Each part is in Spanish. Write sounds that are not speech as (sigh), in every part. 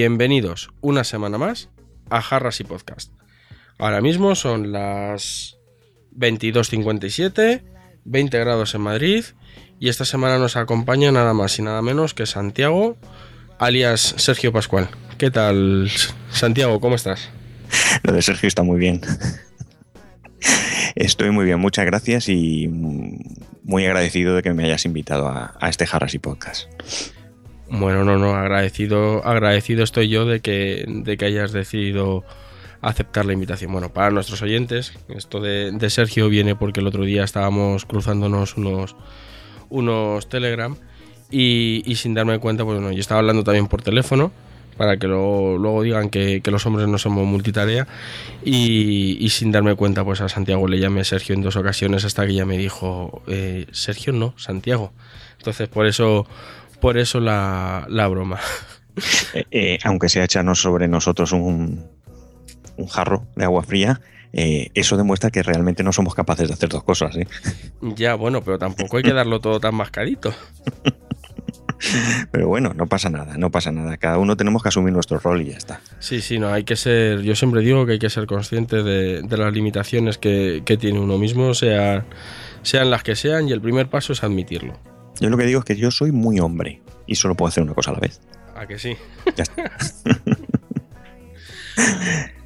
Bienvenidos una semana más a Jarras y Podcast. Ahora mismo son las 22.57, 20 grados en Madrid y esta semana nos acompaña nada más y nada menos que Santiago, alias Sergio Pascual. ¿Qué tal, Santiago? ¿Cómo estás? Lo de Sergio está muy bien. Estoy muy bien, muchas gracias y muy agradecido de que me hayas invitado a, a este Jarras y Podcast. Bueno, no, no, agradecido, agradecido estoy yo de que, de que hayas decidido aceptar la invitación. Bueno, para nuestros oyentes, esto de, Sergio viene porque el otro día estábamos cruzándonos unos, unos Telegram y, sin darme cuenta, pues bueno, yo estaba hablando también por teléfono para que luego, digan que, los hombres no somos multitarea y, y sin darme cuenta, pues a Santiago le llamé Sergio en dos ocasiones hasta que ya me dijo, eh, Sergio no, Santiago. Entonces por eso, por eso la, la broma. Eh, eh, aunque sea echarnos sobre nosotros un, un jarro de agua fría, eh, eso demuestra que realmente no somos capaces de hacer dos cosas. ¿eh? Ya, bueno, pero tampoco hay que darlo todo tan mascadito. (laughs) Pero bueno, no pasa nada, no pasa nada. Cada uno tenemos que asumir nuestro rol y ya está. Sí, sí, no, hay que ser, yo siempre digo que hay que ser consciente de, de las limitaciones que, que tiene uno mismo, sea, sean las que sean, y el primer paso es admitirlo. Yo lo que digo es que yo soy muy hombre y solo puedo hacer una cosa a la vez. ¿A que sí? Ya está. (laughs)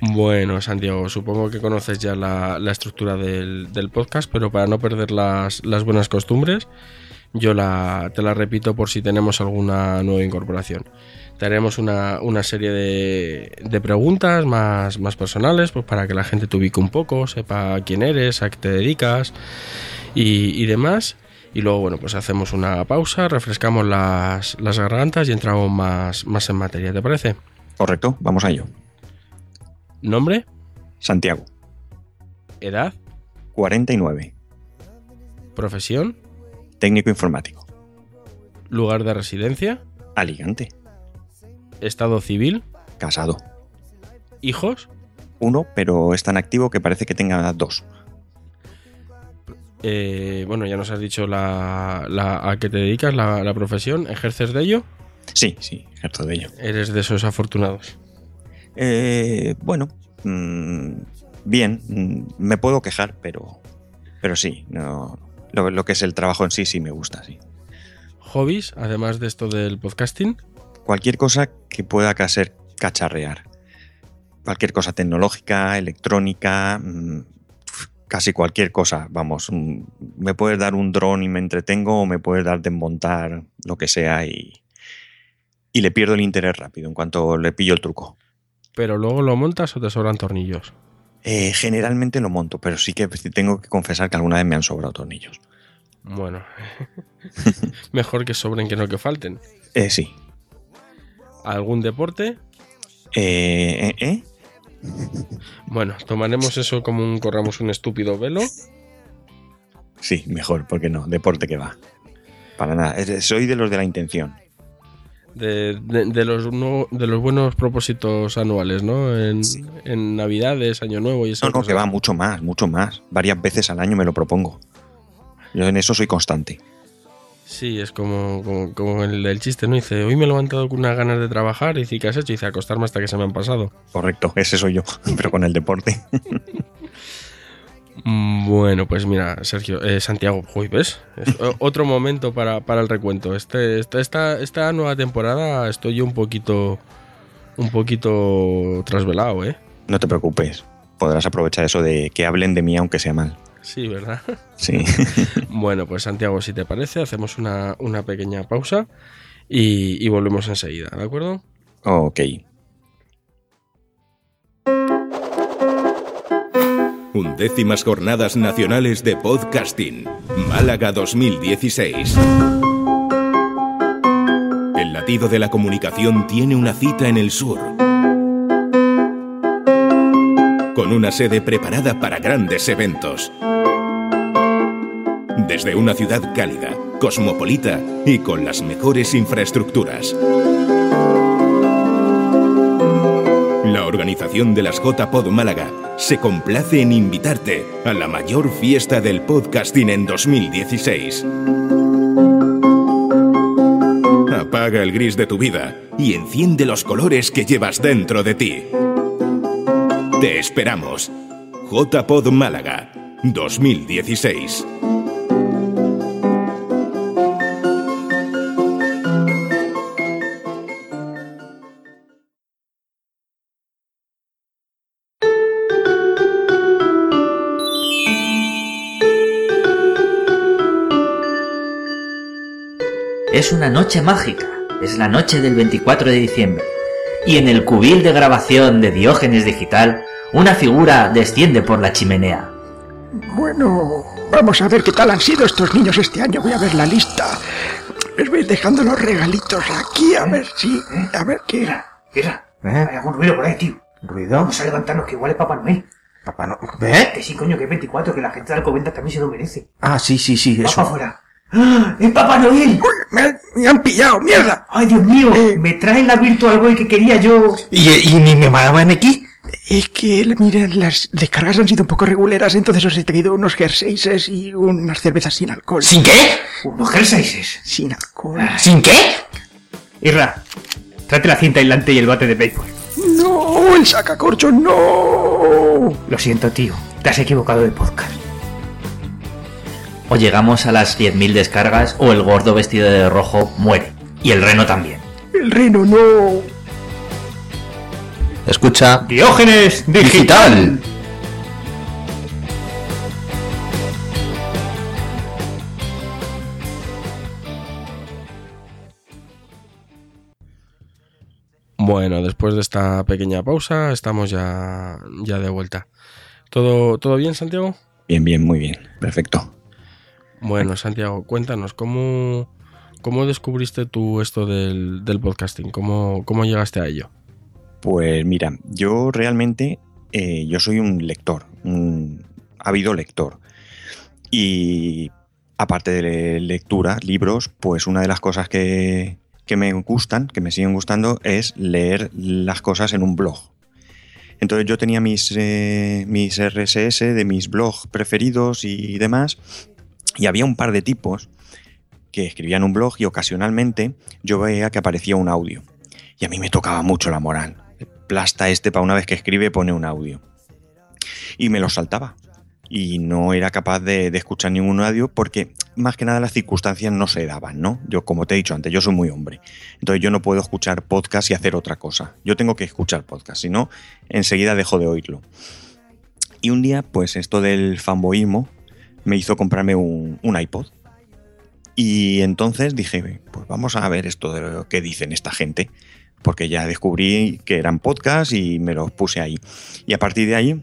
Bueno, Santiago, supongo que conoces ya la, la estructura del, del podcast, pero para no perder las, las buenas costumbres, yo la, te la repito por si tenemos alguna nueva incorporación. Tenemos una, una serie de, de preguntas más, más personales, pues para que la gente te ubique un poco, sepa quién eres, a qué te dedicas y, y demás. Y luego, bueno, pues hacemos una pausa, refrescamos las, las gargantas y entramos más, más en materia, ¿te parece? Correcto, vamos a ello. ¿Nombre? Santiago, ¿Edad? 49, ¿Profesión? técnico informático, ¿Lugar de residencia? aligante, ¿Estado civil? casado. ¿Hijos? Uno, pero es tan activo que parece que tenga dos. Eh, bueno, ya nos has dicho la, la- a qué te dedicas, la, la profesión. ¿Ejerces de ello? Sí, sí, ejerzo de ello. Eres de esos afortunados. Eh, bueno, mm, bien, mm, me puedo quejar, pero, pero sí, no, lo, lo que es el trabajo en sí sí me gusta, sí. ¿Hobbies, además de esto del podcasting? Cualquier cosa que pueda ser cacharrear. Cualquier cosa tecnológica, electrónica, mm, casi cualquier cosa, vamos. mm, Me puedes dar un dron y me entretengo, o me puedes dar desmontar lo que sea y, y le pierdo el interés rápido en cuanto le pillo el truco. ¿Pero luego lo montas o te sobran tornillos? Eh, generalmente lo monto, pero sí que tengo que confesar que alguna vez me han sobrado tornillos. Bueno, (laughs) mejor que sobren que no que falten. Eh, sí. ¿Algún deporte? Eh, eh, eh. Bueno, tomaremos eso como un corramos un estúpido velo. Sí, mejor, porque no, deporte que va. Para nada, soy de los de la intención. De, de- de los, no- de los buenos propósitos anuales, ¿no? En, Sí. en Navidades, Año Nuevo y No, esas no, cosas. que va mucho más, mucho más. Varias veces al año me lo propongo. Yo en eso soy constante. Sí, es como, como, como el chiste, ¿no? Dice, hoy me he levantado con unas ganas de trabajar. Y dice, ¿qué has hecho? Y dice, acostarme hasta que se me han pasado. Correcto, ese soy yo, (laughs) pero con el deporte. (laughs) Mm, Bueno, pues mira, Sergio, eh, Santiago, uy, ¿ves? Es (laughs) otro momento para, para el recuento. Este, esta, esta, esta nueva temporada estoy yo un poquito, un poquito trasvelado, ¿eh? No te preocupes, podrás aprovechar eso de que hablen de mí aunque sea mal. Sí, ¿verdad? Sí. (laughs) Bueno, pues Santiago, si te parece, hacemos una, una pequeña pausa y, y volvemos enseguida, ¿de acuerdo? ok. Undécimas Jornadas Nacionales de Podcasting, Málaga 2016. sentido de la comunicación tiene una cita en el sur. Con una sede preparada para grandes eventos. Desde una ciudad cálida, cosmopolita y con las mejores infraestructuras. La organización de las JPod Málaga se complace en invitarte a la mayor fiesta del podcasting en 2016. Apaga el gris de tu vida y enciende los colores que llevas dentro de ti. Te esperamos. JPod Málaga 2016. Es una noche mágica, es la noche del 24 de diciembre. Y en el cubil de grabación de Diógenes Digital, una figura desciende por la chimenea. Bueno, vamos a ver qué tal han sido estos niños este año. Voy a ver la lista. Les voy dejando los regalitos aquí, a ver si... A ver qué... Mira, ¿Eh? hay algún ruido por ahí, tío. ¿Ruido? Vamos a levantarnos que igual es Papá Noel. Papá no... ¿Eh? Que sí, coño, que es 24, que la gente de Alcobendas también se lo merece. Ah, sí, sí, sí, Vamos eso. para afuera. ¡Ah! ¡Es Papá Noel! Uy, me, me han pillado, mierda. ¡Ay, Dios mío! Eh. Me traen la Virtual Boy que quería yo. ¿Y, y ni me mandaban aquí? Es que, mira, las descargas han sido un poco reguleras, entonces os he traído unos jerseys y unas cervezas sin alcohol. ¿Sin qué? Unos jerseys. Sin alcohol. ¿Sin qué? Irra, tráete la cinta aislante y el bate de béisbol. ¡No! ¡El sacacorcho, no! Lo siento, tío. Te has equivocado de podcast. O llegamos a las 10.000 descargas o el gordo vestido de rojo muere. Y el reno también. El reno, no. Escucha. Diógenes Digital. Bueno, después de esta pequeña pausa, estamos ya, ya de vuelta. ¿Todo, ¿Todo bien, Santiago? Bien, bien, muy bien. Perfecto. Bueno, Santiago, cuéntanos, ¿cómo, cómo descubriste tú esto del, del podcasting? ¿Cómo, ¿Cómo llegaste a ello? Pues mira, yo realmente, eh, yo soy un lector, un ávido lector. Y aparte de lectura, libros, pues una de las cosas que, que me gustan, que me siguen gustando, es leer las cosas en un blog. Entonces yo tenía mis, eh, mis RSS de mis blogs preferidos y demás, y había un par de tipos que escribían un blog y ocasionalmente yo veía que aparecía un audio. Y a mí me tocaba mucho la moral. Plasta este para una vez que escribe pone un audio. Y me lo saltaba. Y no era capaz de, de escuchar ningún audio porque más que nada las circunstancias no se daban, ¿no? Yo, como te he dicho antes, yo soy muy hombre. Entonces yo no puedo escuchar podcast y hacer otra cosa. Yo tengo que escuchar podcast, si no, enseguida dejo de oírlo. Y un día, pues esto del fanboísmo me hizo comprarme un, un iPod. Y entonces dije, pues vamos a ver esto de lo que dicen esta gente. Porque ya descubrí que eran podcasts y me los puse ahí. Y a partir de ahí,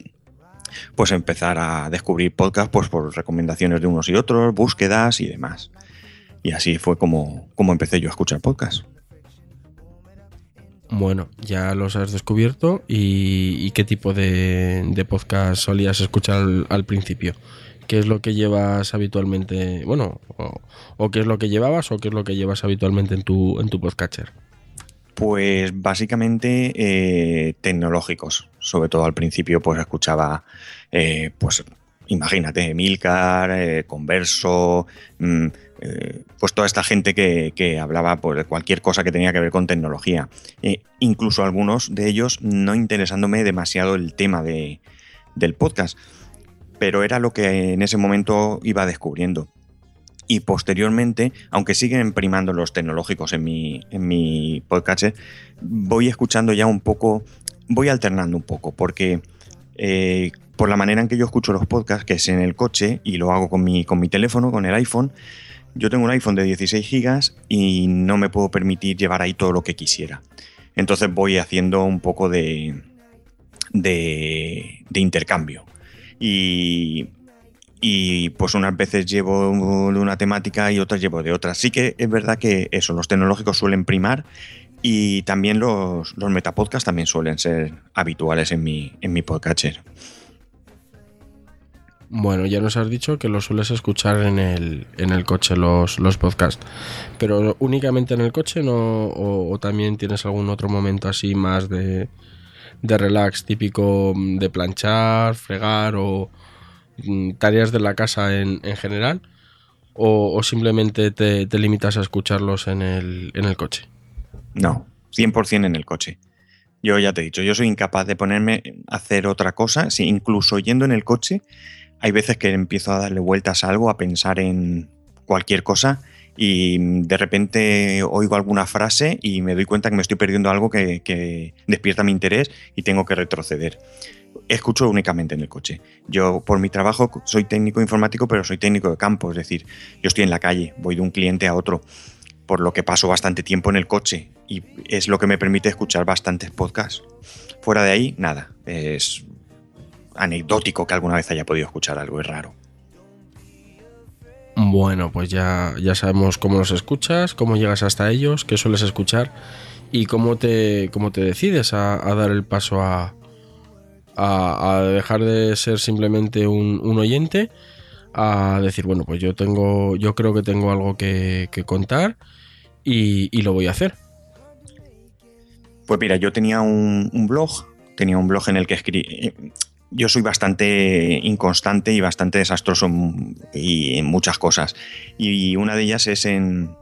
pues empezar a descubrir podcasts pues, por recomendaciones de unos y otros, búsquedas y demás. Y así fue como, como empecé yo a escuchar podcasts. Bueno, ya los has descubierto y, qué tipo de, de podcast solías escuchar al, principio. ¿Qué es lo que llevas habitualmente? Bueno, o, o qué es lo que llevabas o qué es lo que llevas habitualmente en tu, en tu podcatcher. Pues básicamente eh, tecnológicos. Sobre todo al principio, pues escuchaba, eh, pues imagínate, Milcar, eh, Converso, mm, pues toda esta gente que, que hablaba pues, de cualquier cosa que tenía que ver con tecnología. Incluso algunos de ellos no interesándome demasiado el tema de, del podcast, pero era lo que en ese momento iba descubriendo. Y posteriormente, aunque siguen primando los tecnológicos en mi, en mi podcast, voy escuchando ya un poco, voy alternando un poco, porque eh, por la manera en que yo escucho los podcasts, que es en el coche, y lo hago con mi, con mi teléfono, con el iPhone, yo tengo un iPhone de 16 gigas y no me puedo permitir llevar ahí todo lo que quisiera. Entonces voy haciendo un poco de, de, de intercambio. Y, y pues unas veces llevo de una temática y otras llevo de otra. Sí que es verdad que eso, los tecnológicos suelen primar y también los, los metapodcasts también suelen ser habituales en mi, en mi podcatcher. Bueno, ya nos has dicho que lo sueles escuchar en el, en el coche, los, los podcasts. Pero únicamente en el coche, ¿no? O, o también tienes algún otro momento así más de, de relax, típico de planchar, fregar o tareas de la casa en, en general. O, simplemente te, limitas a escucharlos en el, en el coche. No, 100% en el coche. Yo ya te he dicho, yo soy incapaz de ponerme a hacer otra cosa, si incluso yendo en el coche, hay veces que empiezo a darle vueltas a algo, a pensar en cualquier cosa y de repente oigo alguna frase y me doy cuenta que me estoy perdiendo algo que despierta mi interés y tengo que retroceder. Escucho únicamente en el coche. Yo por mi trabajo soy técnico informático, pero soy técnico de campo, es decir, yo estoy en la calle, voy de un cliente a otro, por lo que paso bastante tiempo en el coche y es lo que me permite escuchar bastantes podcasts. Fuera de ahí, nada. Es anecdótico que alguna vez haya podido escuchar algo, es raro. Bueno, pues ya, ya sabemos cómo los escuchas, cómo llegas hasta ellos, qué sueles escuchar y cómo te, cómo te decides a, a dar el paso a, a, dejar de ser simplemente un, oyente a decir, bueno, pues yo tengo, yo creo que tengo algo que, contar y, lo voy a hacer. Pues mira, yo tenía un, un blog, tenía un blog en el que escribí. Yo soy bastante inconstante y bastante desastroso en, y en muchas cosas. Y una de ellas es en,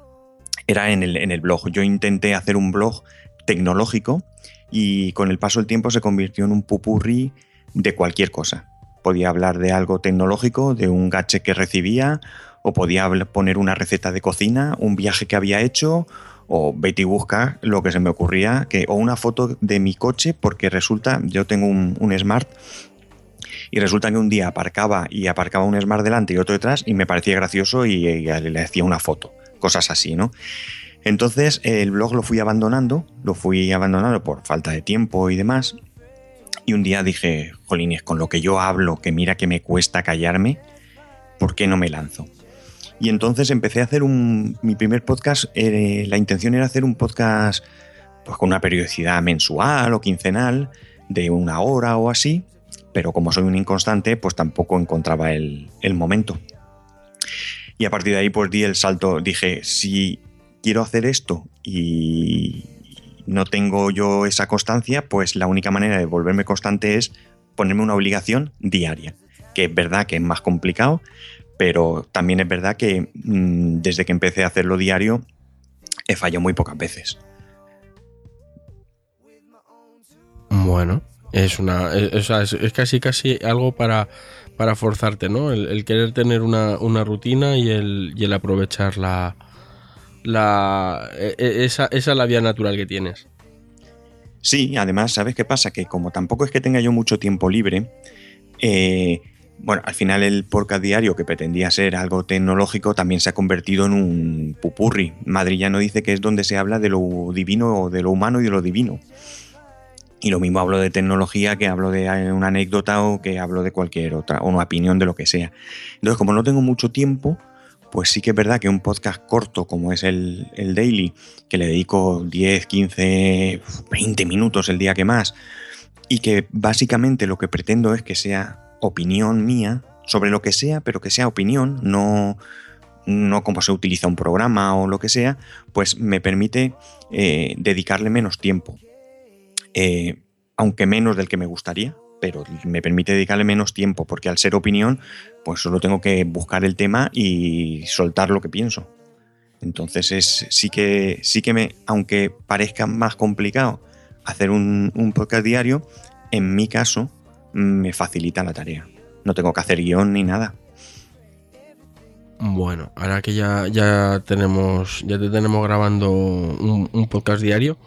era en el, en el blog. Yo intenté hacer un blog tecnológico y con el paso del tiempo se convirtió en un pupurri de cualquier cosa. Podía hablar de algo tecnológico, de un gadget que recibía, o podía poner una receta de cocina, un viaje que había hecho, o Betty busca lo que se me ocurría, que, o una foto de mi coche, porque resulta, yo tengo un, un Smart y resulta que un día aparcaba y aparcaba un Smart delante y otro detrás y me parecía gracioso y, y le hacía una foto, cosas así, ¿no? Entonces el blog lo fui abandonando, lo fui abandonando por falta de tiempo y demás. Y un día dije, jolines, con lo que yo hablo, que mira que me cuesta callarme, ¿por qué no me lanzo? Y entonces empecé a hacer un. Mi primer podcast, eh, la intención era hacer un podcast pues, con una periodicidad mensual o quincenal, de una hora o así, pero como soy un inconstante, pues tampoco encontraba el, momento. Y a partir de ahí, pues di el salto, dije, si quiero hacer esto y no tengo yo esa constancia, pues la única manera de volverme constante es ponerme una obligación diaria, que es verdad que es más complicado, pero también es verdad que mmm, desde que empecé a hacerlo diario he fallado muy pocas veces. Bueno, es una. Sea, es- es casi casi algo para, para forzarte, ¿no? El, el querer tener una, una rutina y el, y el aprovechar la. e- e- esa, esa vía natural que tienes. Sí, además, ¿sabes qué pasa? Que como tampoco es que tenga yo mucho tiempo libre, eh, bueno, al final el podcast diario que pretendía ser algo tecnológico también se ha convertido en un pupurri. Madrillano dice que es donde se habla de lo divino, de lo humano y de lo divino. Y lo mismo hablo de tecnología que hablo de eh, una anécdota o que hablo de cualquier otra, o una opinión de lo que sea. Entonces, como no tengo mucho tiempo, pues sí que es verdad que un podcast corto como es el, el Daily, que le dedico 10, 15, 20 minutos el día que más, y que básicamente lo que pretendo es que sea opinión mía sobre lo que sea, pero que sea opinión, no, no como se utiliza un programa o lo que sea, pues me permite eh, dedicarle menos tiempo. Eh, aunque menos del que me gustaría, pero me permite dedicarle menos tiempo, porque al ser opinión, pues solo tengo que buscar el tema y soltar lo que pienso. Entonces es sí que sí que me, aunque parezca más complicado hacer un, podcast diario, en mi caso me facilita la tarea. No tengo que hacer guion ni nada. Bueno, ahora que ya, ya tenemos. Ya te tenemos grabando un, un podcast diario.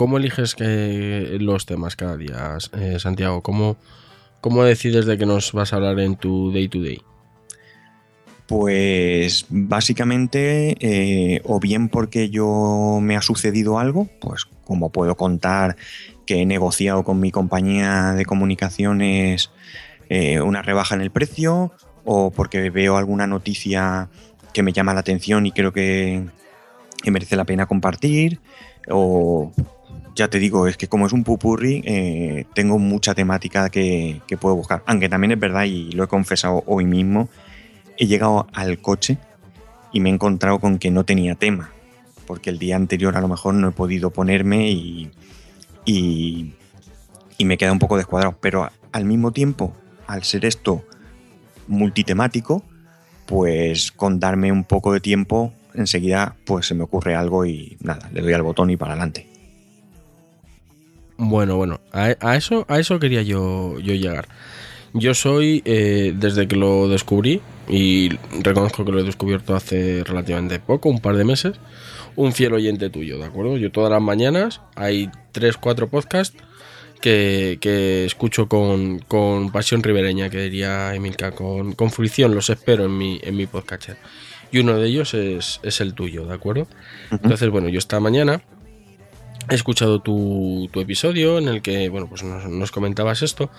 ¿Cómo eliges los temas cada día, eh, Santiago? ¿Cómo, ¿Cómo decides de qué nos vas a hablar en tu day to day? Pues básicamente, eh, o bien porque yo me ha sucedido algo, pues como puedo contar que he negociado con mi compañía de comunicaciones eh, una rebaja en el precio, o porque veo alguna noticia que me llama la atención y creo que merece la pena compartir, o ya te digo, es que como es un pupurri, eh, tengo mucha temática que, puedo buscar. Aunque también es verdad, y lo he confesado hoy mismo, he llegado al coche y me he encontrado con que no tenía tema, porque el día anterior a lo mejor no he podido ponerme y, y, y me queda un poco descuadrado. Pero al mismo tiempo, al ser esto multitemático, pues con darme un poco de tiempo, enseguida pues se me ocurre algo y nada, le doy al botón y para adelante. Bueno, bueno, a, a eso, a eso quería yo, yo llegar. Yo soy, eh, desde que lo descubrí, y reconozco que lo he descubierto hace relativamente poco, un par de meses, un fiel oyente tuyo, ¿de acuerdo? Yo todas las mañanas hay tres, cuatro podcasts que, que escucho con, con pasión ribereña, que diría Emilka, con, con fruición, los espero en mi, en mi podcast. Y uno de ellos es, es el tuyo, ¿de acuerdo? Entonces, bueno, yo esta mañana he escuchado tu, tu episodio en el que, bueno, pues nos, nos comentabas esto.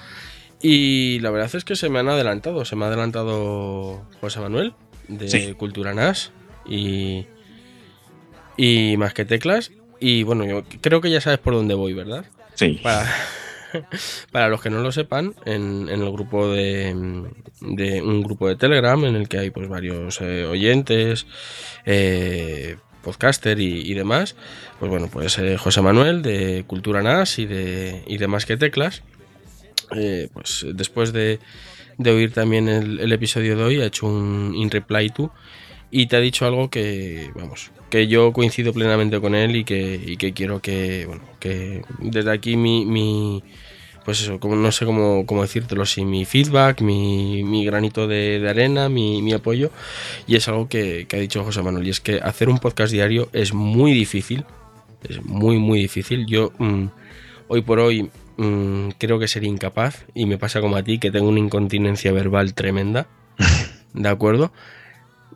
Y la verdad es que se me han adelantado. Se me ha adelantado José Manuel de Sí. Cultura NAS y, y más que teclas. Y bueno, yo creo que ya sabes por dónde voy, ¿verdad? Sí, Para, para los que no lo sepan, en, en el grupo de, de un grupo de Telegram en el que hay pues varios eh, oyentes, eh, podcaster y, demás, pues bueno, pues eh, José Manuel de Cultura NAS y de, y de Más que Teclas, eh, pues después de, de oír también el, el episodio de hoy, ha hecho un in reply to y te ha dicho algo que, vamos, que yo coincido plenamente con él y que, y que quiero que, bueno, que desde aquí mi, mi pues eso, como, no sé cómo, cómo decírtelo, si mi feedback, mi, mi granito de, arena, mi, mi apoyo, y es algo que, que ha dicho José Manuel, y es que hacer un podcast diario es muy difícil, es muy, muy difícil. Yo, mm, hoy por hoy, mm, creo que sería incapaz, y me pasa como a ti, que tengo una incontinencia verbal tremenda, ¿de acuerdo?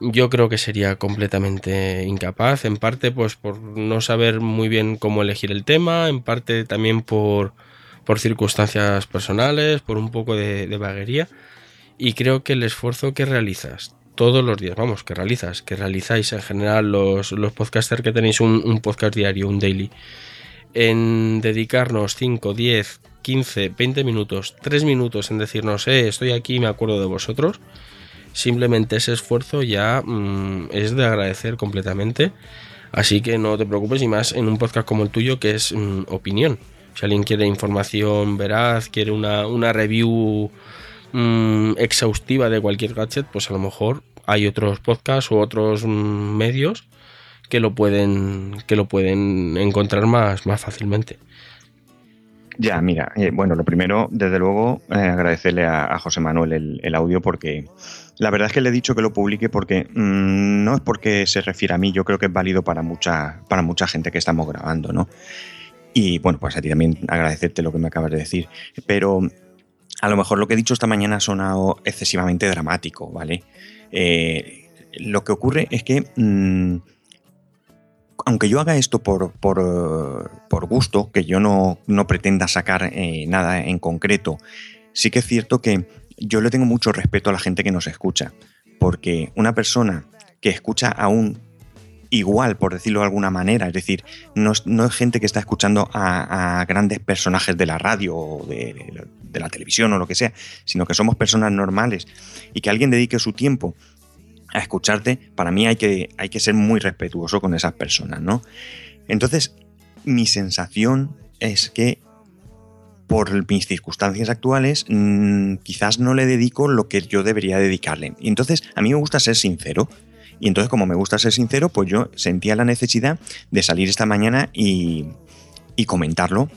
Yo creo que sería completamente incapaz, en parte pues por no saber muy bien cómo elegir el tema, en parte también por, por circunstancias personales, por un poco de, vaguería, y creo que el esfuerzo que realizas todos los días, vamos, que realizas, que realizáis en general los, los podcasters que tenéis un, un podcast diario, un daily, en dedicarnos 5, 10, 15, 20 minutos, 3 minutos en decirnos, eh, estoy aquí, me acuerdo de vosotros, simplemente ese esfuerzo ya mm, es de agradecer completamente. Así que no te preocupes y más en un podcast como el tuyo que es mm, opinión. Si alguien quiere información veraz, quiere una, una review mm, exhaustiva de cualquier gadget, pues a lo mejor hay otros podcasts u otros mm, medios que lo pueden que lo pueden encontrar más, más fácilmente. Ya, mira, eh, bueno, lo primero, desde luego, eh, agradecerle a, José Manuel el, el audio porque la verdad es que le he dicho que lo publique porque mm, no es porque se refiere a mí, yo creo que es válido para mucha, para mucha gente que estamos grabando, ¿no? Y bueno, pues a ti también agradecerte lo que me acabas de decir, pero a lo mejor lo que he dicho esta mañana ha sonado excesivamente dramático, ¿vale? Eh, lo que ocurre es que... mm, aunque yo haga esto por, por, por gusto, que yo no, no pretenda sacar eh, nada en concreto, sí que es cierto que yo le tengo mucho respeto a la gente que nos escucha, porque una persona que escucha aún igual, por decirlo de alguna manera, es decir, no es, no es gente que está escuchando a, grandes personajes de la radio o de, de la televisión o lo que sea, sino que somos personas normales y que alguien dedique su tiempo a escucharte, para mí hay que, hay que ser muy respetuoso con esas personas, ¿no? Entonces, mi sensación es que por mis circunstancias actuales, mmm, quizás no le dedico lo que yo debería dedicarle. Y entonces, a mí me gusta ser sincero. Y entonces, como me gusta ser sincero, pues yo sentía la necesidad de salir esta mañana y, y comentarlo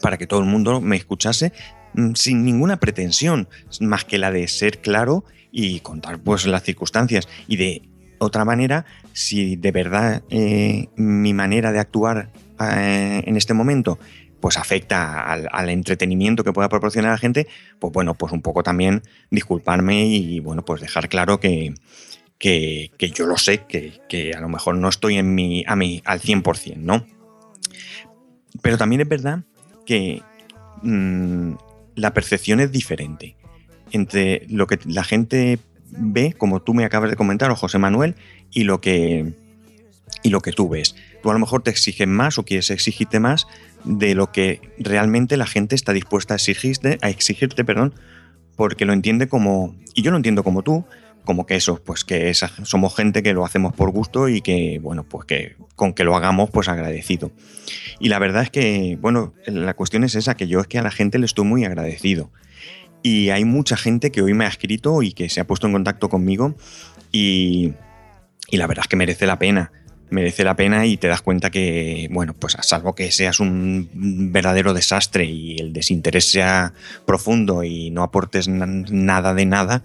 para que todo el mundo me escuchase mm, sin ninguna pretensión, más que la de ser claro y contar pues las circunstancias. Y de otra manera, si de verdad eh, mi manera de actuar eh, en este momento pues afecta al, al, entretenimiento que pueda proporcionar a la gente, pues bueno, pues un poco también disculparme y bueno, pues dejar claro que, que, yo lo sé, que, que, a lo mejor no estoy en mi, a mi, al 100%, ¿no? Pero también es verdad que mmm, la percepción es diferente entre lo que la gente ve, como tú me acabas de comentar, o José Manuel, y lo que, y lo que tú ves. Tú a lo mejor te exigen más o quieres exigirte más de lo que realmente la gente está dispuesta a exigirte, a exigirte perdón, porque lo entiende como, y yo lo entiendo como tú, como que eso, pues que somos gente que lo hacemos por gusto y que, bueno, pues que con que lo hagamos, pues agradecido. Y la verdad es que, bueno, la cuestión es esa, que yo es que a la gente le estoy muy agradecido. Y hay mucha gente que hoy me ha escrito y que se ha puesto en contacto conmigo y, y la verdad es que merece la pena. Merece la pena y te das cuenta que, bueno, pues a salvo que seas un verdadero desastre y el desinterés sea profundo y no aportes nada de nada,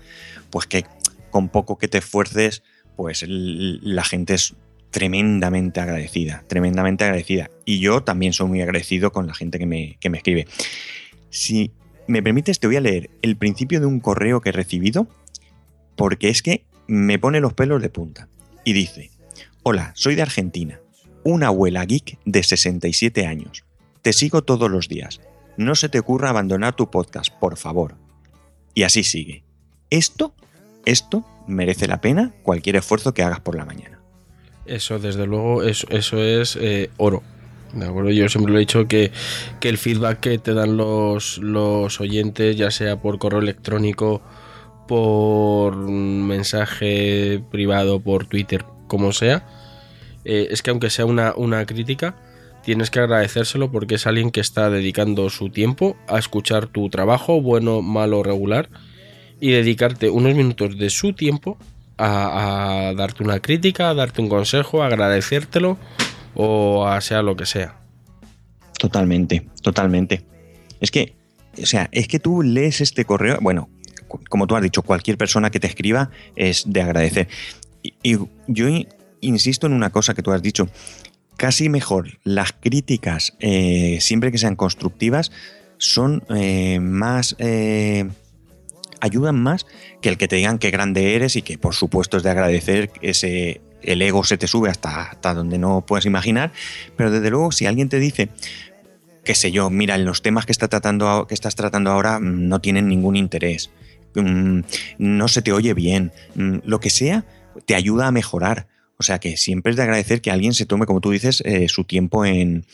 pues que con poco que te esfuerces, pues la gente es tremendamente agradecida, tremendamente agradecida. Y yo también soy muy agradecido con la gente que me, que me escribe. Si me permites, te voy a leer el principio de un correo que he recibido, porque es que me pone los pelos de punta. Y dice, hola, soy de Argentina, una abuela geek de 67 años. Te sigo todos los días. No se te ocurra abandonar tu podcast, por favor. Y así sigue. Esto esto merece la pena cualquier esfuerzo que hagas por la mañana. Eso, desde luego, eso, eso es eh, oro. De acuerdo, yo siempre lo he dicho que, el feedback que te dan los, los oyentes, ya sea por correo electrónico, por mensaje privado, por Twitter, como sea, eh, es que aunque sea una, una crítica, tienes que agradecérselo porque es alguien que está dedicando su tiempo a escuchar tu trabajo, bueno, malo, regular, y dedicarte unos minutos de su tiempo a, darte una crítica, a darte un consejo, a agradecértelo o a sea lo que sea. Totalmente, totalmente. Es que, o sea, es que tú lees este correo, bueno, como tú has dicho, cualquier persona que te escriba es de agradecer. Y, yo insisto en una cosa que tú has dicho, casi mejor las críticas, eh, siempre que sean constructivas, son eh, más... Eh, ayudan más que el que te digan qué grande eres y que por supuesto es de agradecer ese el ego se te sube hasta, hasta donde no puedes imaginar, pero desde luego si alguien te dice qué sé yo, mira, en los temas que, está tratando, que estás tratando ahora mm, no tienen ningún interés, mm, no se te oye bien, mm, lo que sea, te ayuda a mejorar. O sea que siempre es de agradecer que alguien se tome, como tú dices, eh, su tiempo en,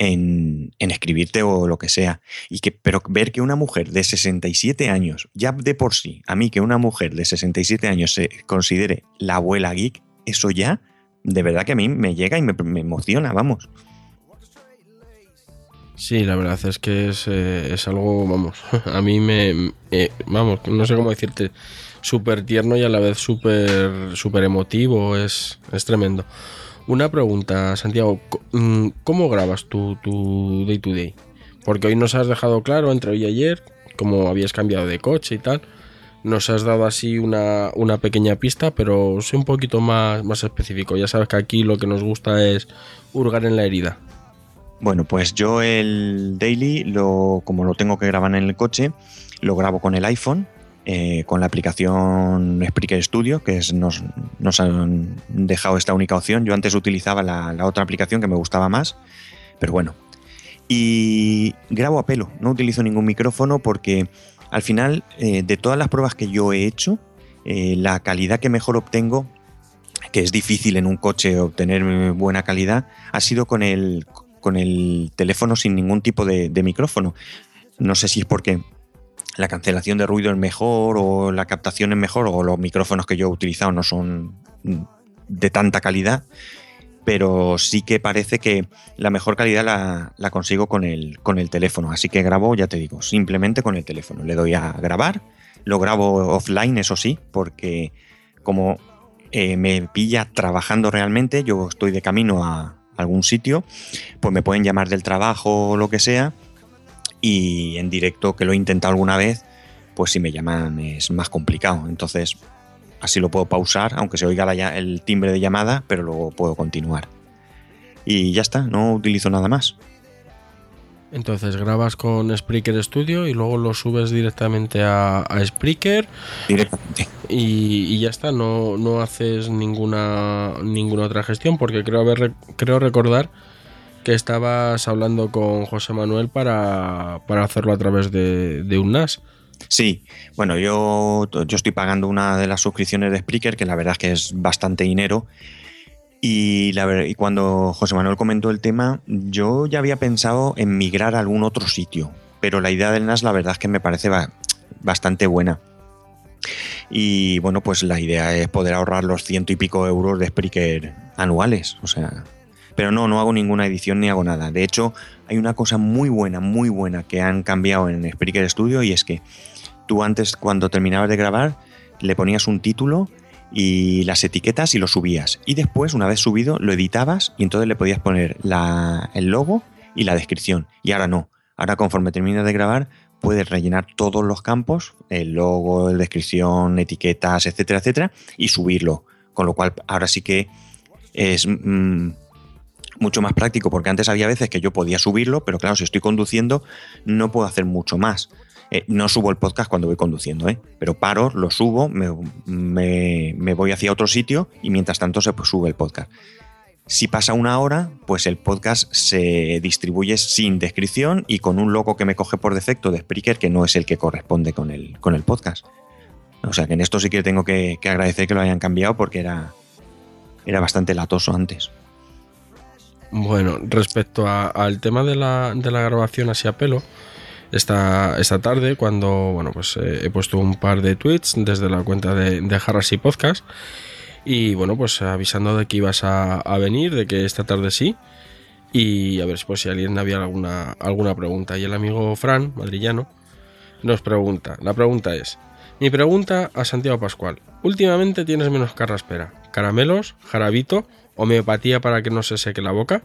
en, escribirte o lo que sea. Y que, pero ver que una mujer de 67 años, ya de por sí, a mí que una mujer de 67 años se considere la abuela geek, eso ya, de verdad que a mí me llega y me, emociona, vamos. Sí, la verdad es que es, eh, algo, vamos, (laughs) a mí me, vamos, no sé cómo decirte, súper tierno y a la vez súper super emotivo, es, es tremendo. Una pregunta, Santiago, mm, ¿cómo grabas tu, tu day to day? Porque hoy nos has dejado claro entre hoy y ayer, como habías cambiado de coche y tal. Nos has dado así una, pequeña pista, pero sé un poquito más, más específico. Ya sabes que aquí lo que nos gusta es hurgar en la herida. Bueno, pues yo el daily, lo, como lo tengo que grabar en el coche, lo grabo con el iPhone eh, con la aplicación Spreaker Studio, que nos, han dejado esta única opción. Yo antes utilizaba la, otra aplicación que me gustaba más, pero bueno. Y grabo a pelo, no utilizo ningún micrófono porque al final eh, de todas las pruebas que yo he hecho, eh, la calidad que mejor obtengo, que es difícil en un coche obtener buena calidad, ha sido con el, con el teléfono sin ningún tipo de, de micrófono. No sé si es porque la cancelación de ruido es mejor o la captación es mejor o los micrófonos que yo he utilizado no son de tanta calidad, pero sí que parece que la mejor calidad la, consigo con el, con el teléfono. Así que grabo, ya te digo, simplemente con el teléfono. Le doy a grabar, lo grabo offline, eso sí, porque como eh, me pilla trabajando realmente, yo estoy de camino a algún sitio, pues me pueden llamar del trabajo o lo que sea y en directo, que lo he intentado alguna vez, pues si me llaman es más complicado. Entonces, así lo puedo pausar, aunque se oiga el timbre de llamada, pero luego puedo continuar. Y ya está, no utilizo nada más. Entonces grabas con Spreaker Studio y luego lo subes directamente a, Spreaker. Directamente. Y, ya está, no, no haces ninguna, ninguna otra gestión, porque creo, haber, creo recordar que estabas hablando con José Manuel para, hacerlo a través de, un NAS. Sí, bueno, yo, yo estoy pagando una de las suscripciones de Spreaker, que la verdad es que es bastante dinero. Y, y cuando José Manuel comentó el tema, yo ya había pensado en migrar a algún otro sitio, pero la idea del NAS la verdad es que me parece ba- bastante buena. Y bueno, pues la idea es poder ahorrar los ciento y pico euros de Spreaker anuales. O sea, pero no, no hago ninguna edición ni hago nada. De hecho, hay una cosa muy buena, muy buena que han cambiado en Spreaker Studio y es que tú antes, cuando terminabas de grabar, le ponías un título y las etiquetas y lo subías. Y después, una vez subido, lo editabas y entonces le podías poner la- el logo y la descripción. Y ahora no. Ahora, conforme terminas de grabar, puedes rellenar todos los campos, el logo, la descripción, etiquetas, etcétera, etcétera, y subirlo. Con lo cual, ahora sí que es mm, mucho más práctico, porque antes había veces que yo podía subirlo, pero claro, si estoy conduciendo, no puedo hacer mucho más. Eh, no subo el podcast cuando voy conduciendo, ¿eh? pero paro, lo subo, me, me- voy hacia otro sitio y mientras tanto se pues, sube el podcast. Si pasa una hora, pues el podcast se distribuye sin descripción y con un logo que me coge por defecto de Spreaker que no es el que corresponde con el, con el podcast. O sea que en esto sí que tengo que, que agradecer que lo hayan cambiado porque era, era bastante latoso antes. Bueno, respecto al tema de la, grabación así a pelo, esta, esta tarde, cuando bueno, pues eh, he puesto un par de tweets desde la cuenta de, de Harrasy Podcast. Y bueno, pues avisando de que ibas a, a venir, de que esta tarde sí. Y a ver pues, si alguien había alguna, alguna pregunta. Y el amigo Fran, madrillano, nos pregunta. La pregunta es: Mi pregunta a Santiago Pascual. Últimamente tienes menos carraspera. ¿Caramelos? ¿Jarabito? ¿Homeopatía para que no se seque la boca?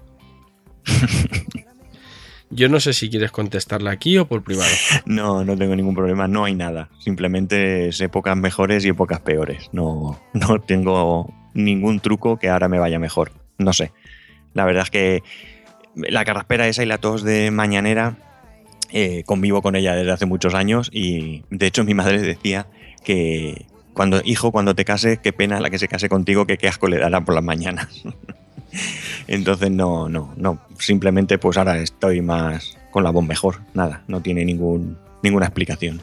(laughs) Yo no sé si quieres contestarla aquí o por privado. No, no tengo ningún problema, no hay nada. Simplemente es épocas mejores y épocas peores. No, no tengo ningún truco que ahora me vaya mejor. No sé. La verdad es que la carraspera esa y la tos de mañanera eh, convivo con ella desde hace muchos años y de hecho mi madre decía que cuando hijo cuando te cases qué pena la que se case contigo que qué asco le dará por las mañanas. (laughs) Entonces no, no, no. Simplemente pues ahora estoy más con la voz mejor. Nada, no tiene ningún, ninguna explicación.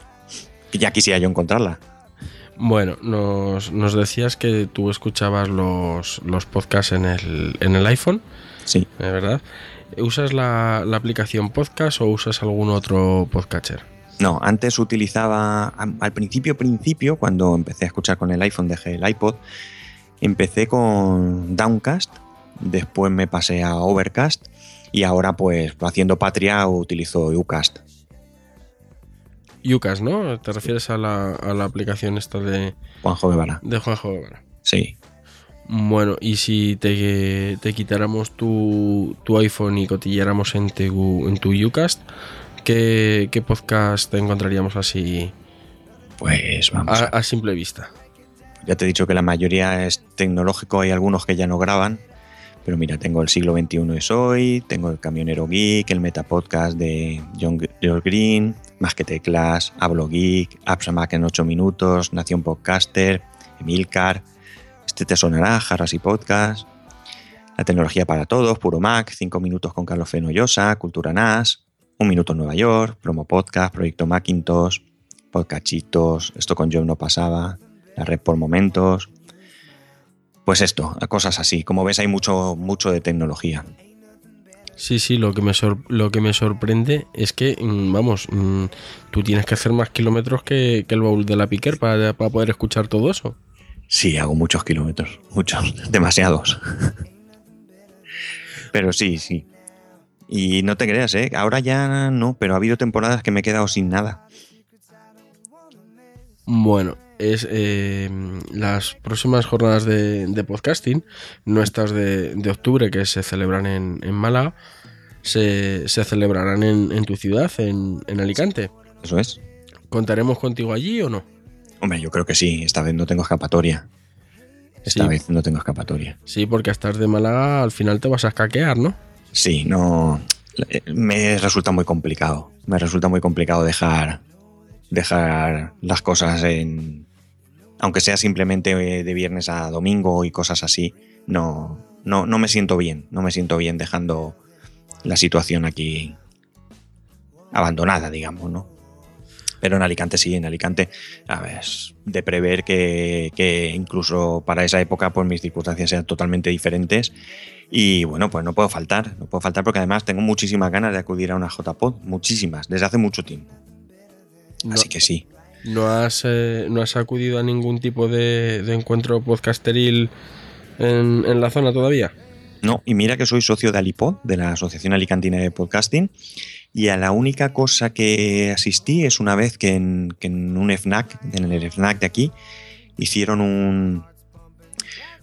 Que ya quisiera yo encontrarla. Bueno, nos, nos decías que tú escuchabas los, los podcasts en el, en el iPhone, Sí. ¿es verdad? ¿Usas la, la aplicación podcast o usas algún otro podcatcher? No, antes utilizaba, al principio, principio, cuando empecé a escuchar con el iPhone, dejé el iPod, empecé con Downcast, después me pasé a Overcast y ahora pues haciendo patria utilizo Ucast. Ucas, ¿no? ¿Te refieres a la, a la aplicación esta de, Juanjo Guevara. de Juanjo Guevara? Sí. Bueno, y si te, te quitáramos tu, tu iPhone y cotilláramos en tu, en tu Ucast, ¿qué, qué podcast te encontraríamos así Pues vamos. a, a- a simple vista? Ya te he dicho que la mayoría es tecnológico, hay algunos que ya no graban, pero mira, tengo el siglo XXI es hoy, tengo el Camionero Geek, el Metapodcast de John George Green, Más que Teclas, Hablo Geek, Apps a Mac en 8 minutos, Nación Podcaster, Emilcar, este te sonará, Jarras y Podcast, La Tecnología para Todos, Puro Mac, 5 minutos con Carlos Fenollosa, Cultura NAS, Un Minuto en Nueva York, Promo Podcast, Proyecto Macintosh, Podcachitos, Esto con John no pasaba, la red por momentos. Pues esto, cosas así. Como ves, hay mucho, mucho de tecnología. Sí, sí, lo que me, sor- lo que me sorprende es que, mm, vamos, mm, tú tienes que hacer más kilómetros que, que el baúl de la Piquer para, para poder escuchar todo eso. Sí, hago muchos kilómetros, muchos, (laughs) demasiados. Pero sí, sí. Y no te creas, ¿eh? Ahora ya no, pero ha habido temporadas que me he quedado sin nada. Bueno, es eh, las próximas jornadas de, de podcasting, nuestras de, de octubre que se celebran en, en Málaga, se, se celebrarán en, en tu ciudad, en, en Alicante. Eso es. ¿Contaremos contigo allí o no? Hombre, yo creo que sí. Esta vez no tengo escapatoria. Esta Sí. vez no tengo escapatoria. Sí, porque hasta de Málaga al final te vas a escaquear, ¿no? Sí, no. Me resulta muy complicado. Me resulta muy complicado dejar. Dejar las cosas en. Aunque sea simplemente eh, de viernes a domingo y cosas así. No. No, no me siento bien. No me siento bien dejando la situación aquí abandonada, digamos, ¿no? Pero en Alicante sí, en Alicante, a ver, de prever que, que incluso para esa época pues mis circunstancias sean totalmente diferentes. Y bueno, pues no puedo faltar, no puedo faltar porque además tengo muchísimas ganas de acudir a una JPod, muchísimas, desde hace mucho tiempo. No, Así que sí. ¿no has, eh, ¿no has acudido a ningún tipo de, de encuentro podcasteril en, en la zona todavía? No, y mira que soy socio de Alipod, de la Asociación Alicantina de Podcasting, y a la única cosa que asistí es una vez que en, un FNAC, en el FNAC de aquí, hicieron un,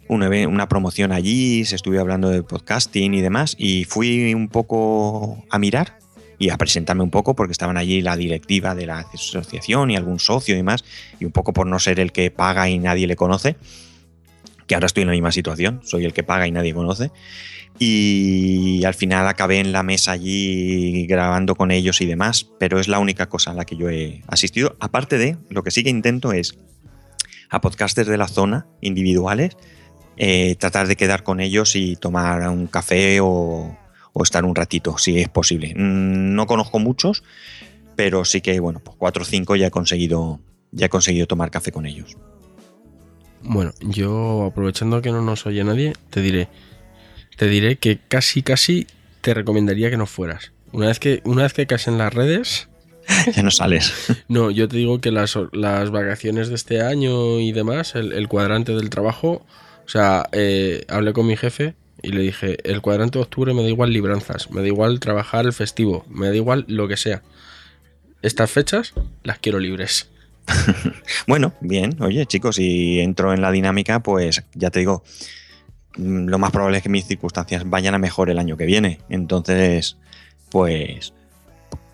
una promoción allí, se estuve hablando de podcasting y demás, y fui un poco a mirar y a presentarme un poco porque estaban allí la directiva de la asociación y algún socio y demás, y un poco por no ser el que paga y nadie le conoce, que ahora estoy en la misma situación, soy el que paga y nadie conoce. Y al final acabé en la mesa allí grabando con ellos y demás, pero es la única cosa a la que yo he asistido. Aparte de, lo que sí que intento es a podcasters de la zona, individuales, eh, tratar de quedar con ellos y tomar un café o, o estar un ratito, si es posible. Mm, No conozco muchos, pero sí que, bueno, pues cuatro o cinco ya he conseguido, ya he conseguido tomar café con ellos. Bueno, yo aprovechando que no nos oye nadie, te diré, te diré que casi casi te recomendaría que no fueras. Una vez que, una vez que caes en las redes, (laughs) ya no sales. (laughs) no, yo te digo que las, las vacaciones de este año y demás, el, el cuadrante del trabajo, o sea, eh, hablé con mi jefe y le dije, el cuadrante de octubre me da igual libranzas, me da igual trabajar el festivo, me da igual lo que sea. Estas fechas las quiero libres. (laughs) Bueno, bien, oye chicos, si entro en la dinámica, pues ya te digo, mm, lo más probable es que mis circunstancias vayan a mejor el año que viene. Entonces, pues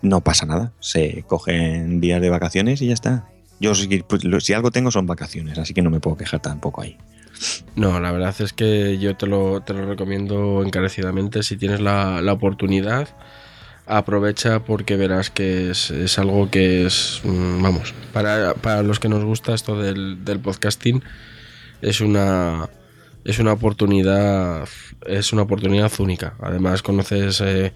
no pasa nada. Se cogen días de vacaciones y ya está. Yo si, pues, si algo tengo son vacaciones, así que no me puedo quejar tampoco ahí. No, la verdad es que yo te lo, te lo recomiendo encarecidamente. Si tienes la, la oportunidad, aprovecha porque verás que es, algo que es, mm, vamos, para, para los que nos gusta esto del, del podcasting, es una, es una oportunidad, es una oportunidad única. Además conoces eh,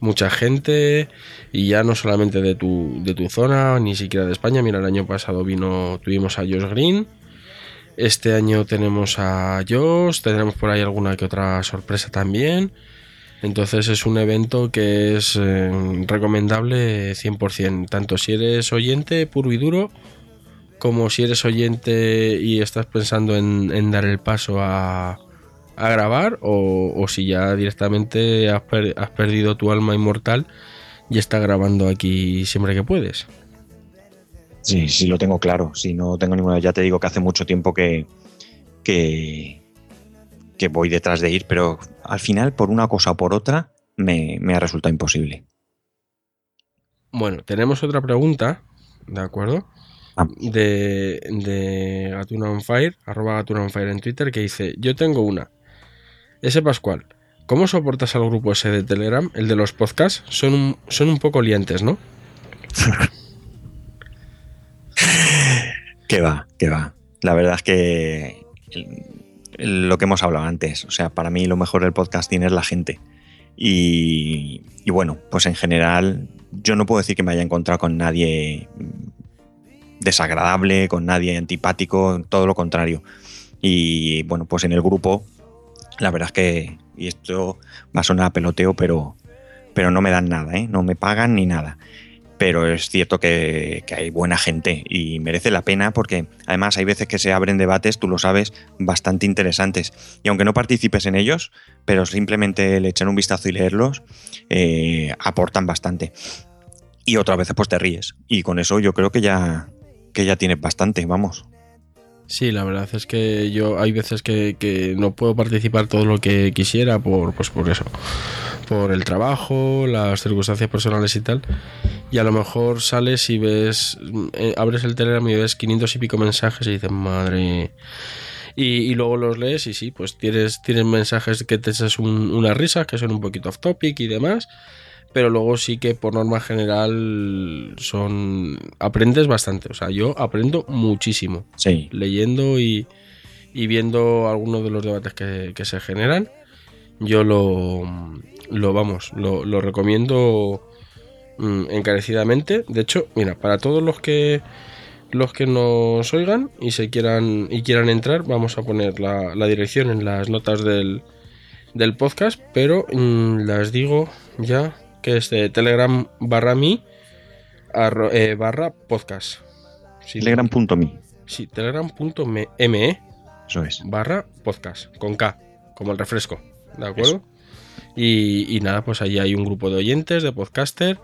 mucha gente y ya no solamente de tu, de tu zona, ni siquiera de España. Mira, el año pasado vino, tuvimos a Josh Green. Este año tenemos a Josh, tendremos por ahí alguna que otra sorpresa también. Entonces es un evento que es eh, recomendable 100%, tanto si eres oyente puro y duro, como si eres oyente y estás pensando en, dar el paso a, grabar, o, si ya directamente has perdido tu alma inmortal y estás grabando aquí siempre que puedes. Sí, sí lo tengo claro. Si no tengo ninguna, ya te digo que hace mucho tiempo que, que, que voy detrás de ir, pero al final, por una cosa o por otra, me, me ha resultado imposible. Bueno, tenemos otra pregunta, ¿de acuerdo? Ah. De, de Gatuna on Fire, arroba Gatuna on Fire en Twitter, que dice, yo tengo una. Ese Pascual, ¿cómo soportas al grupo ese de Telegram? El de los podcasts, son un, son un poco liantes, ¿no? (laughs) Que va, que va. La verdad es que lo que hemos hablado antes, o sea, para mí lo mejor del podcasting es la gente. Y, bueno, pues en general yo no puedo decir que me haya encontrado con nadie desagradable, con nadie antipático, todo lo contrario. Y bueno, pues en el grupo, la verdad es que, y esto va a sonar a peloteo, pero, pero no me dan nada, ¿eh? no me pagan ni nada pero es cierto que, que hay buena gente y merece la pena porque además hay veces que se abren debates, tú lo sabes, bastante interesantes. Y aunque no participes en ellos, pero simplemente le un vistazo y leerlos, eh, aportan bastante. Y otras veces pues te ríes. Y con eso yo creo que ya, que ya tienes bastante, vamos. Sí, la verdad es que yo hay veces que, que no puedo participar todo lo que quisiera por, pues por eso, por el trabajo, las circunstancias personales y tal. Y a lo mejor sales y ves, eh, abres el Telegram y ves 500 y pico mensajes y dices, madre. Y, y luego los lees y sí, pues tienes, tienes mensajes que te echas un- unas risas que son un poquito off topic y demás. Pero luego sí que por norma general son. aprendes bastante. O sea, yo aprendo muchísimo Sí, leyendo y, y viendo algunos de los debates que, que se generan, yo lo, lo vamos, lo, lo recomiendo mm, encarecidamente. De hecho, mira, para todos los que los que nos oigan y se quieran y quieran entrar, vamos a poner la, la dirección en las notas del, del podcast, pero mm, las digo ya que es de Telegram barra mi arro- eh, barra podcast. Sí, Telegram.me. Sí, telegram.me e Eso es. barra podcast, con K, como el refresco, ¿de acuerdo? Y, y nada, pues allí hay un grupo de oyentes, de podcaster,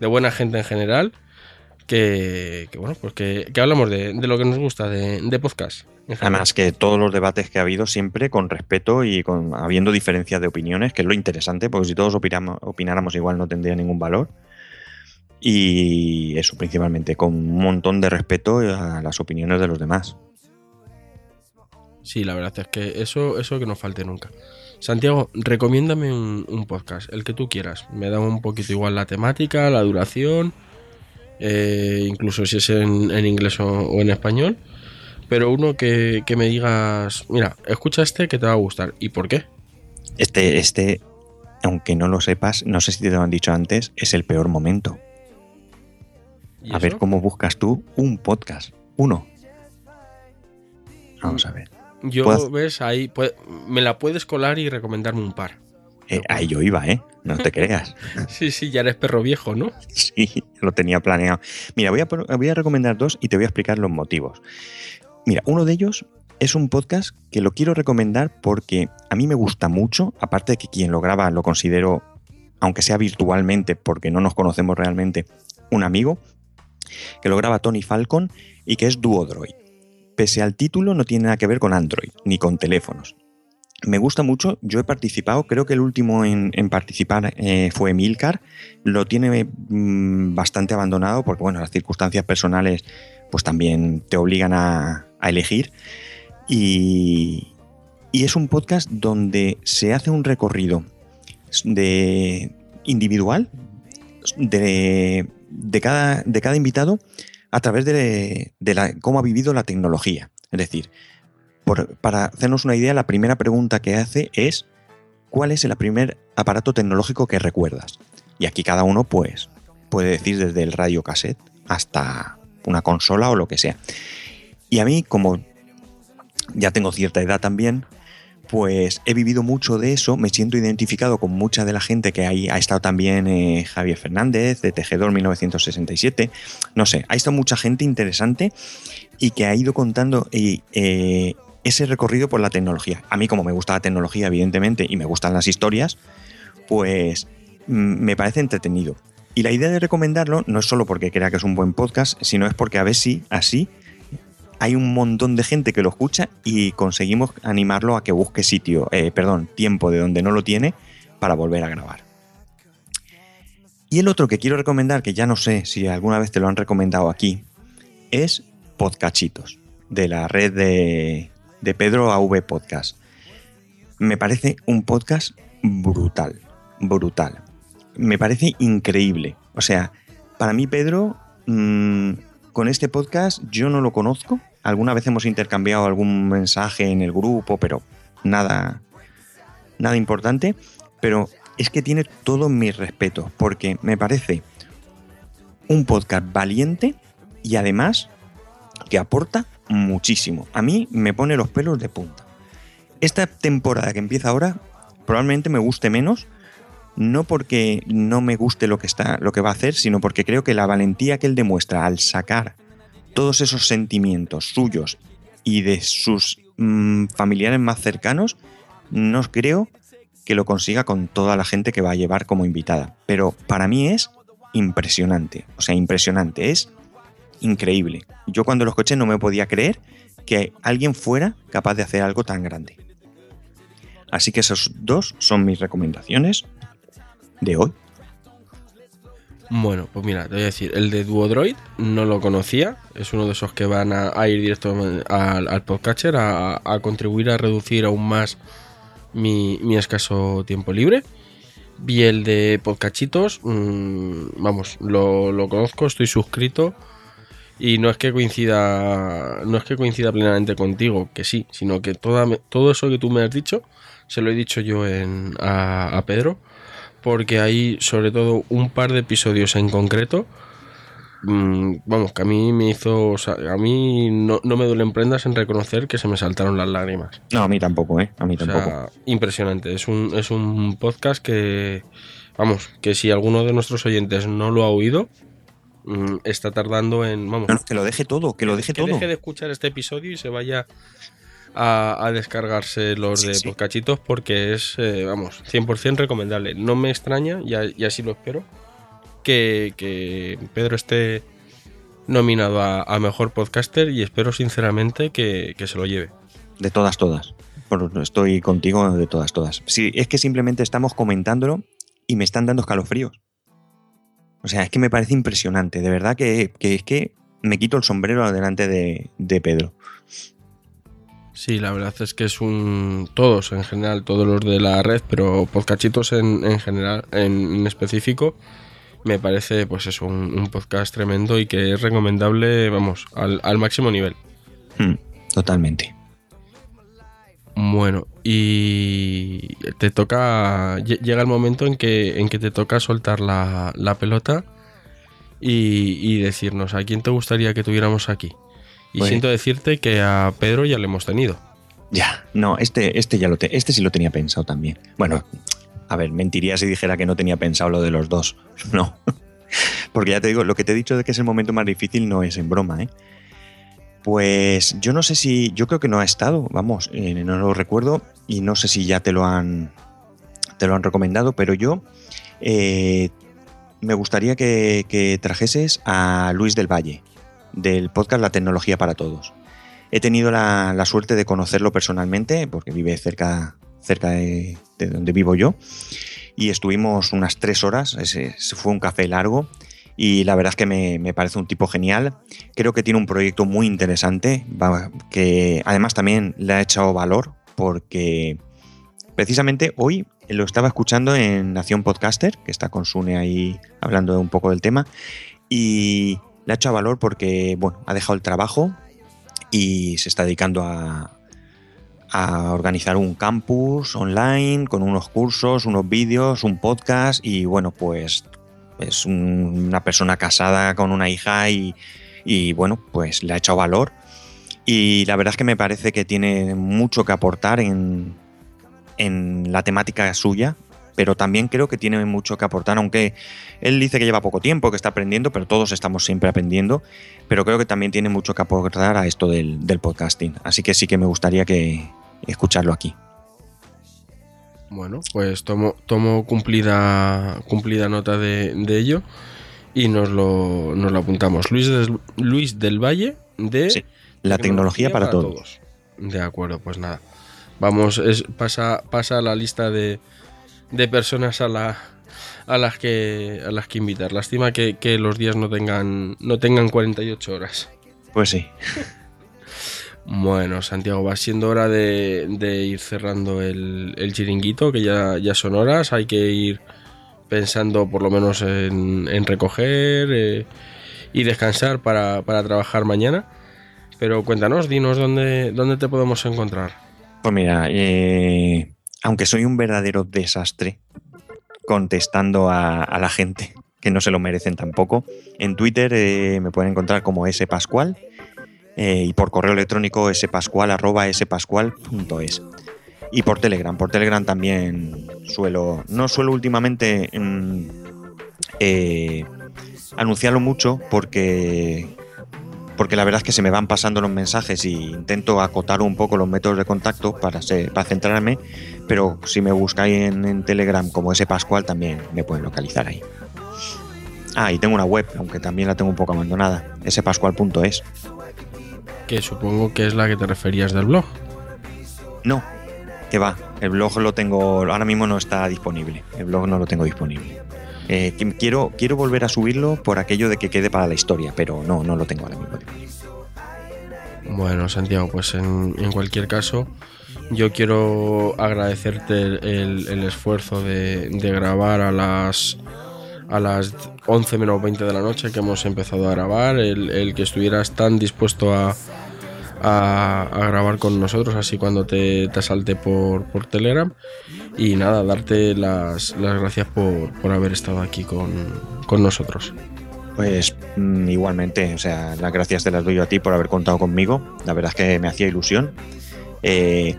de buena gente en general, que, que, bueno, pues que, que hablamos de, de lo que nos gusta de, de podcast. Además que todos los debates que ha habido siempre con respeto y con habiendo diferencias de opiniones, que es lo interesante, porque si todos opináramos igual no tendría ningún valor. Y eso principalmente, con un montón de respeto a las opiniones de los demás. Sí, la verdad es que eso, eso que no falte nunca. Santiago, recomiéndame un, podcast, el que tú quieras. Me da un poquito igual la temática, la duración, eh, incluso si es en, en inglés o en español. Pero uno que, que me digas, mira, escucha este que te va a gustar. ¿Y por qué? Este, este, aunque no lo sepas, no sé si te lo han dicho antes, es el peor momento. ¿Y A ver cómo buscas tú un podcast. Uno. Vamos a ver. Yo, puedo- ves, ahí me la puedes colar y recomendarme un par. Eh, ahí yo iba, ¿eh? No te (laughs) creas. Sí, sí, ya eres perro viejo, ¿no? (laughs) Sí, lo tenía planeado. Mira, voy a, voy a recomendar dos y te voy a explicar los motivos. Mira, uno de ellos es un podcast que lo quiero recomendar porque a mí me gusta mucho, aparte de que quien lo graba lo considero, aunque sea virtualmente, porque no nos conocemos realmente, un amigo, que lo graba Tony Falcon y que es Duodroid. Pese al título, no tiene nada que ver con Android ni con teléfonos. Me gusta mucho, yo he participado, creo que el último en, participar eh, fue Milcar, lo tiene mm, bastante abandonado porque, bueno, las circunstancias personales pues también te obligan a, a elegir. Y, y es un podcast donde se hace un recorrido de individual de, de cada, de cada invitado a través de, de la- cómo ha vivido la tecnología. Es decir, para hacernos una idea, la primera pregunta que hace es ¿cuál es el primer aparato tecnológico que recuerdas? Y aquí cada uno pues puede decir desde el radio cassette hasta una consola o lo que sea. Y a mí, como ya tengo cierta edad también, pues he vivido mucho de eso, me siento identificado con mucha de la gente que ahí ha estado también eh, Javier Fernández, de Tejedor 1967, no sé, ha estado mucha gente interesante y que ha ido contando eh, ese recorrido por la tecnología. A mí como me gusta la tecnología, evidentemente, y me gustan las historias, pues mm, me parece entretenido. Y la idea de recomendarlo no es solo porque crea que es un buen podcast, sino es porque a ver si así hay un montón de gente que lo escucha y conseguimos animarlo a que busque sitio, eh, perdón, tiempo de donde no lo tiene para volver a grabar. Y el otro que quiero recomendar, que ya no sé si alguna vez te lo han recomendado aquí, es Podcachitos, de la red de, Pedro AV Podcast. Me parece un podcast brutal, brutal. Me parece increíble. O sea, para mí Pedro, mm, con este podcast yo no lo conozco. Alguna vez hemos intercambiado algún mensaje en el grupo, pero nada, nada importante. Pero es que tiene todo mi respeto, porque me parece un podcast valiente y además que aporta muchísimo. A mí me pone los pelos de punta. Esta temporada que empieza ahora probablemente me guste menos, no porque no me guste lo que está, lo que va a hacer, sino porque creo que la valentía que él demuestra al sacar todos esos sentimientos suyos y de sus mm, familiares más cercanos, no creo que lo consiga con toda la gente que va a llevar como invitada. Pero para mí es impresionante, o sea, impresionante, es increíble. Yo cuando lo escuché no me podía creer que alguien fuera capaz de hacer algo tan grande. Así que esos dos son mis recomendaciones de hoy. Bueno, pues mira, te voy a decir, el de Duodroid no lo conocía, es uno de esos que van a, ir directo al, podcatcher a, contribuir a reducir aún más mi, escaso tiempo libre. Vi el de Podcachitos, mmm, vamos, lo, conozco, estoy suscrito y no es que coincida, no es que coincida plenamente contigo, que sí, sino que todo eso que tú me has dicho se lo he dicho yo en, a Pedro porque hay sobre todo un par de episodios en concreto. mm, Vamos, que a mí me hizo. o sea, a mí no, no me duelen prendas en reconocer que se me saltaron las lágrimas. No, a mí tampoco, ¿eh? A mí O sea, tampoco. impresionante. Es un, es un podcast que, vamos, que si alguno de nuestros oyentes no lo ha oído, mm, está tardando en, vamos, No, no, que lo deje todo, que lo deje que todo. deje de escuchar este episodio y se vaya a, a descargarse los Sí, de sí. podcachitos porque es, eh, vamos, 100% recomendable. No me extraña, y, a- y así lo espero, que, que Pedro esté nominado a, a Mejor Podcaster y espero sinceramente que, que se lo lleve. De todas, todas. Por- Estoy contigo de todas, todas. Sí, es que simplemente estamos comentándolo y me están dando escalofríos. O sea, es que me parece impresionante. De verdad que, que es que me quito el sombrero delante de, de Pedro. Sí, la verdad es que es un. Todos en general, todos los de la red, pero podcachitos en, en general, en, en específico, me parece, pues eso, un, un podcast tremendo y que es recomendable, vamos, al, al máximo nivel. Hmm, totalmente. Bueno, y te toca. lle- Llega el momento en que, en que te toca soltar la, la pelota y, y decirnos a quién te gustaría que tuviéramos aquí. Y Pues- siento decirte que a Pedro ya le hemos tenido. Ya, no, este, este ya lo te- este sí lo tenía pensado también. Bueno, a ver, mentiría si dijera que no tenía pensado lo de los dos. (laughs) No. Porque ya te digo, lo que te he dicho de que es el momento más difícil no es en broma, ¿eh? Pues yo no sé si. Yo creo que no ha estado, vamos, eh, no lo recuerdo. Y no sé si ya te lo han. Te lo han recomendado, pero yo. eh, me gustaría que, que trajeses a Luis del Valle, del podcast La Tecnología para Todos. He tenido la, suerte de conocerlo personalmente, porque vive cerca, cerca de, de donde vivo yo. Y estuvimos unas tres horas, fue un café largo. Y la verdad es que me, parece un tipo genial. Creo que tiene un proyecto muy interesante, que además también le ha echado valor, porque precisamente hoy lo estaba escuchando en Nación Podcaster, que está con Sune ahí hablando un poco del tema. Y le ha echado valor porque, bueno, ha dejado el trabajo, y se está dedicando a, a organizar un campus online con unos cursos, unos vídeos, un podcast y bueno, pues es un- una persona casada con una hija y, y, bueno, pues le ha echado valor y la verdad es que me parece que tiene mucho que aportar en, en la temática suya. Pero también creo que tiene mucho que aportar, aunque él dice que lleva poco tiempo, que está aprendiendo, pero todos estamos siempre aprendiendo pero creo que también tiene mucho que aportar a esto del, del podcasting. Así que sí que me gustaría que escucharlo aquí. Bueno, pues tomo, tomo cumplida, cumplida nota de, de ello y nos lo, nos lo apuntamos. Luis, Luis del Valle de Sí, La tecnología para, todos. De acuerdo, pues nada. Vamos, es, pasa, pasa a la lista de, de personas a, la, a, las que, a las que invitar. Lástima que, que los días no tengan, no tengan 48 horas. Pues sí. Bueno, Santiago, va siendo hora de, de ir cerrando el, el chiringuito, que ya, ya son horas. Hay que ir pensando por lo menos en, en recoger eh, y descansar para, para trabajar mañana. Pero cuéntanos, dinos dónde, dónde te podemos encontrar. Pues mira, eh, aunque soy un verdadero desastre contestando a, la gente que no se lo merecen tampoco, en Twitter eh, me pueden encontrar como spascual eh, y por correo electrónico spascual arroba spascual.es. Y por Telegram, por Telegram también suelo, no suelo últimamente mm, eh, anunciarlo mucho porque porque la verdad es que se me van pasando los mensajes y intento acotar un poco los métodos de contacto para centrarme, pero si me buscáis en, en Telegram como ese Pascual también me pueden localizar ahí. Ah, y tengo una web, aunque también la tengo un poco abandonada, spascual.es. Que supongo que es la que te referías del blog. No, que va, el blog lo tengo, ahora mismo no está disponible, el blog no lo tengo disponible. Eh, quiero, quiero volver a subirlo por aquello de que quede para la historia, pero no, no lo tengo ahora mismo. Bueno, Santiago, pues en, en cualquier caso, yo quiero agradecerte el, el- esfuerzo de, grabar a las a las 11 menos 20 de la noche que hemos empezado a grabar, el, que estuvieras tan dispuesto a grabar con nosotros, así cuando te, te salte por, por Telegram. Y nada, darte las, las gracias por, por haber estado aquí con, con nosotros. Pues mm, igualmente, o sea, las gracias te las doy yo a ti por haber contado conmigo. La verdad es que me hacía ilusión. Eh,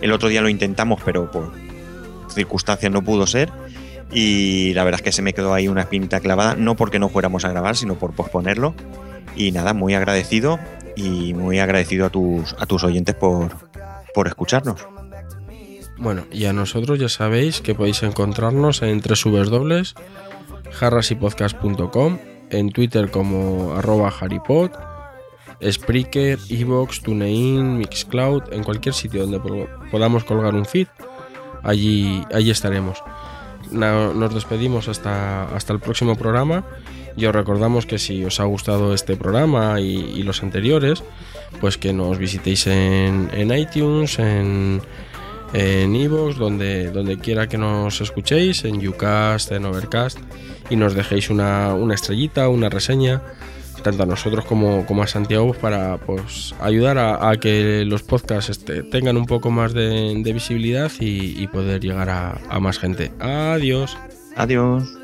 el otro día lo intentamos, pero por circunstancias no pudo ser. Y la verdad es que se me quedó ahí una espinita clavada, no porque no fuéramos a grabar, sino por posponerlo. Y nada, muy agradecido y muy agradecido a tus, a tus oyentes por, por escucharnos. Bueno, y a nosotros ya sabéis que podéis encontrarnos en www.jarrasypodcast.com, en Twitter como arroba haripod, Spreaker, Evox, TuneIn, Mixcloud, en cualquier sitio donde po- podamos colgar un feed, allí, allí estaremos. Nos despedimos hasta, hasta el próximo programa y os recordamos que si os ha gustado este programa y, los anteriores, pues que nos visitéis en, en iTunes, en iVoox, donde, donde quiera que nos escuchéis, en Ucast, en Overcast, y nos dejéis una, una estrellita, una reseña, tanto a nosotros como, como a Santiago, pues, para pues, ayudar a, que los podcasts este, tengan un poco más de, visibilidad y, poder llegar a más gente. Adiós. Adiós.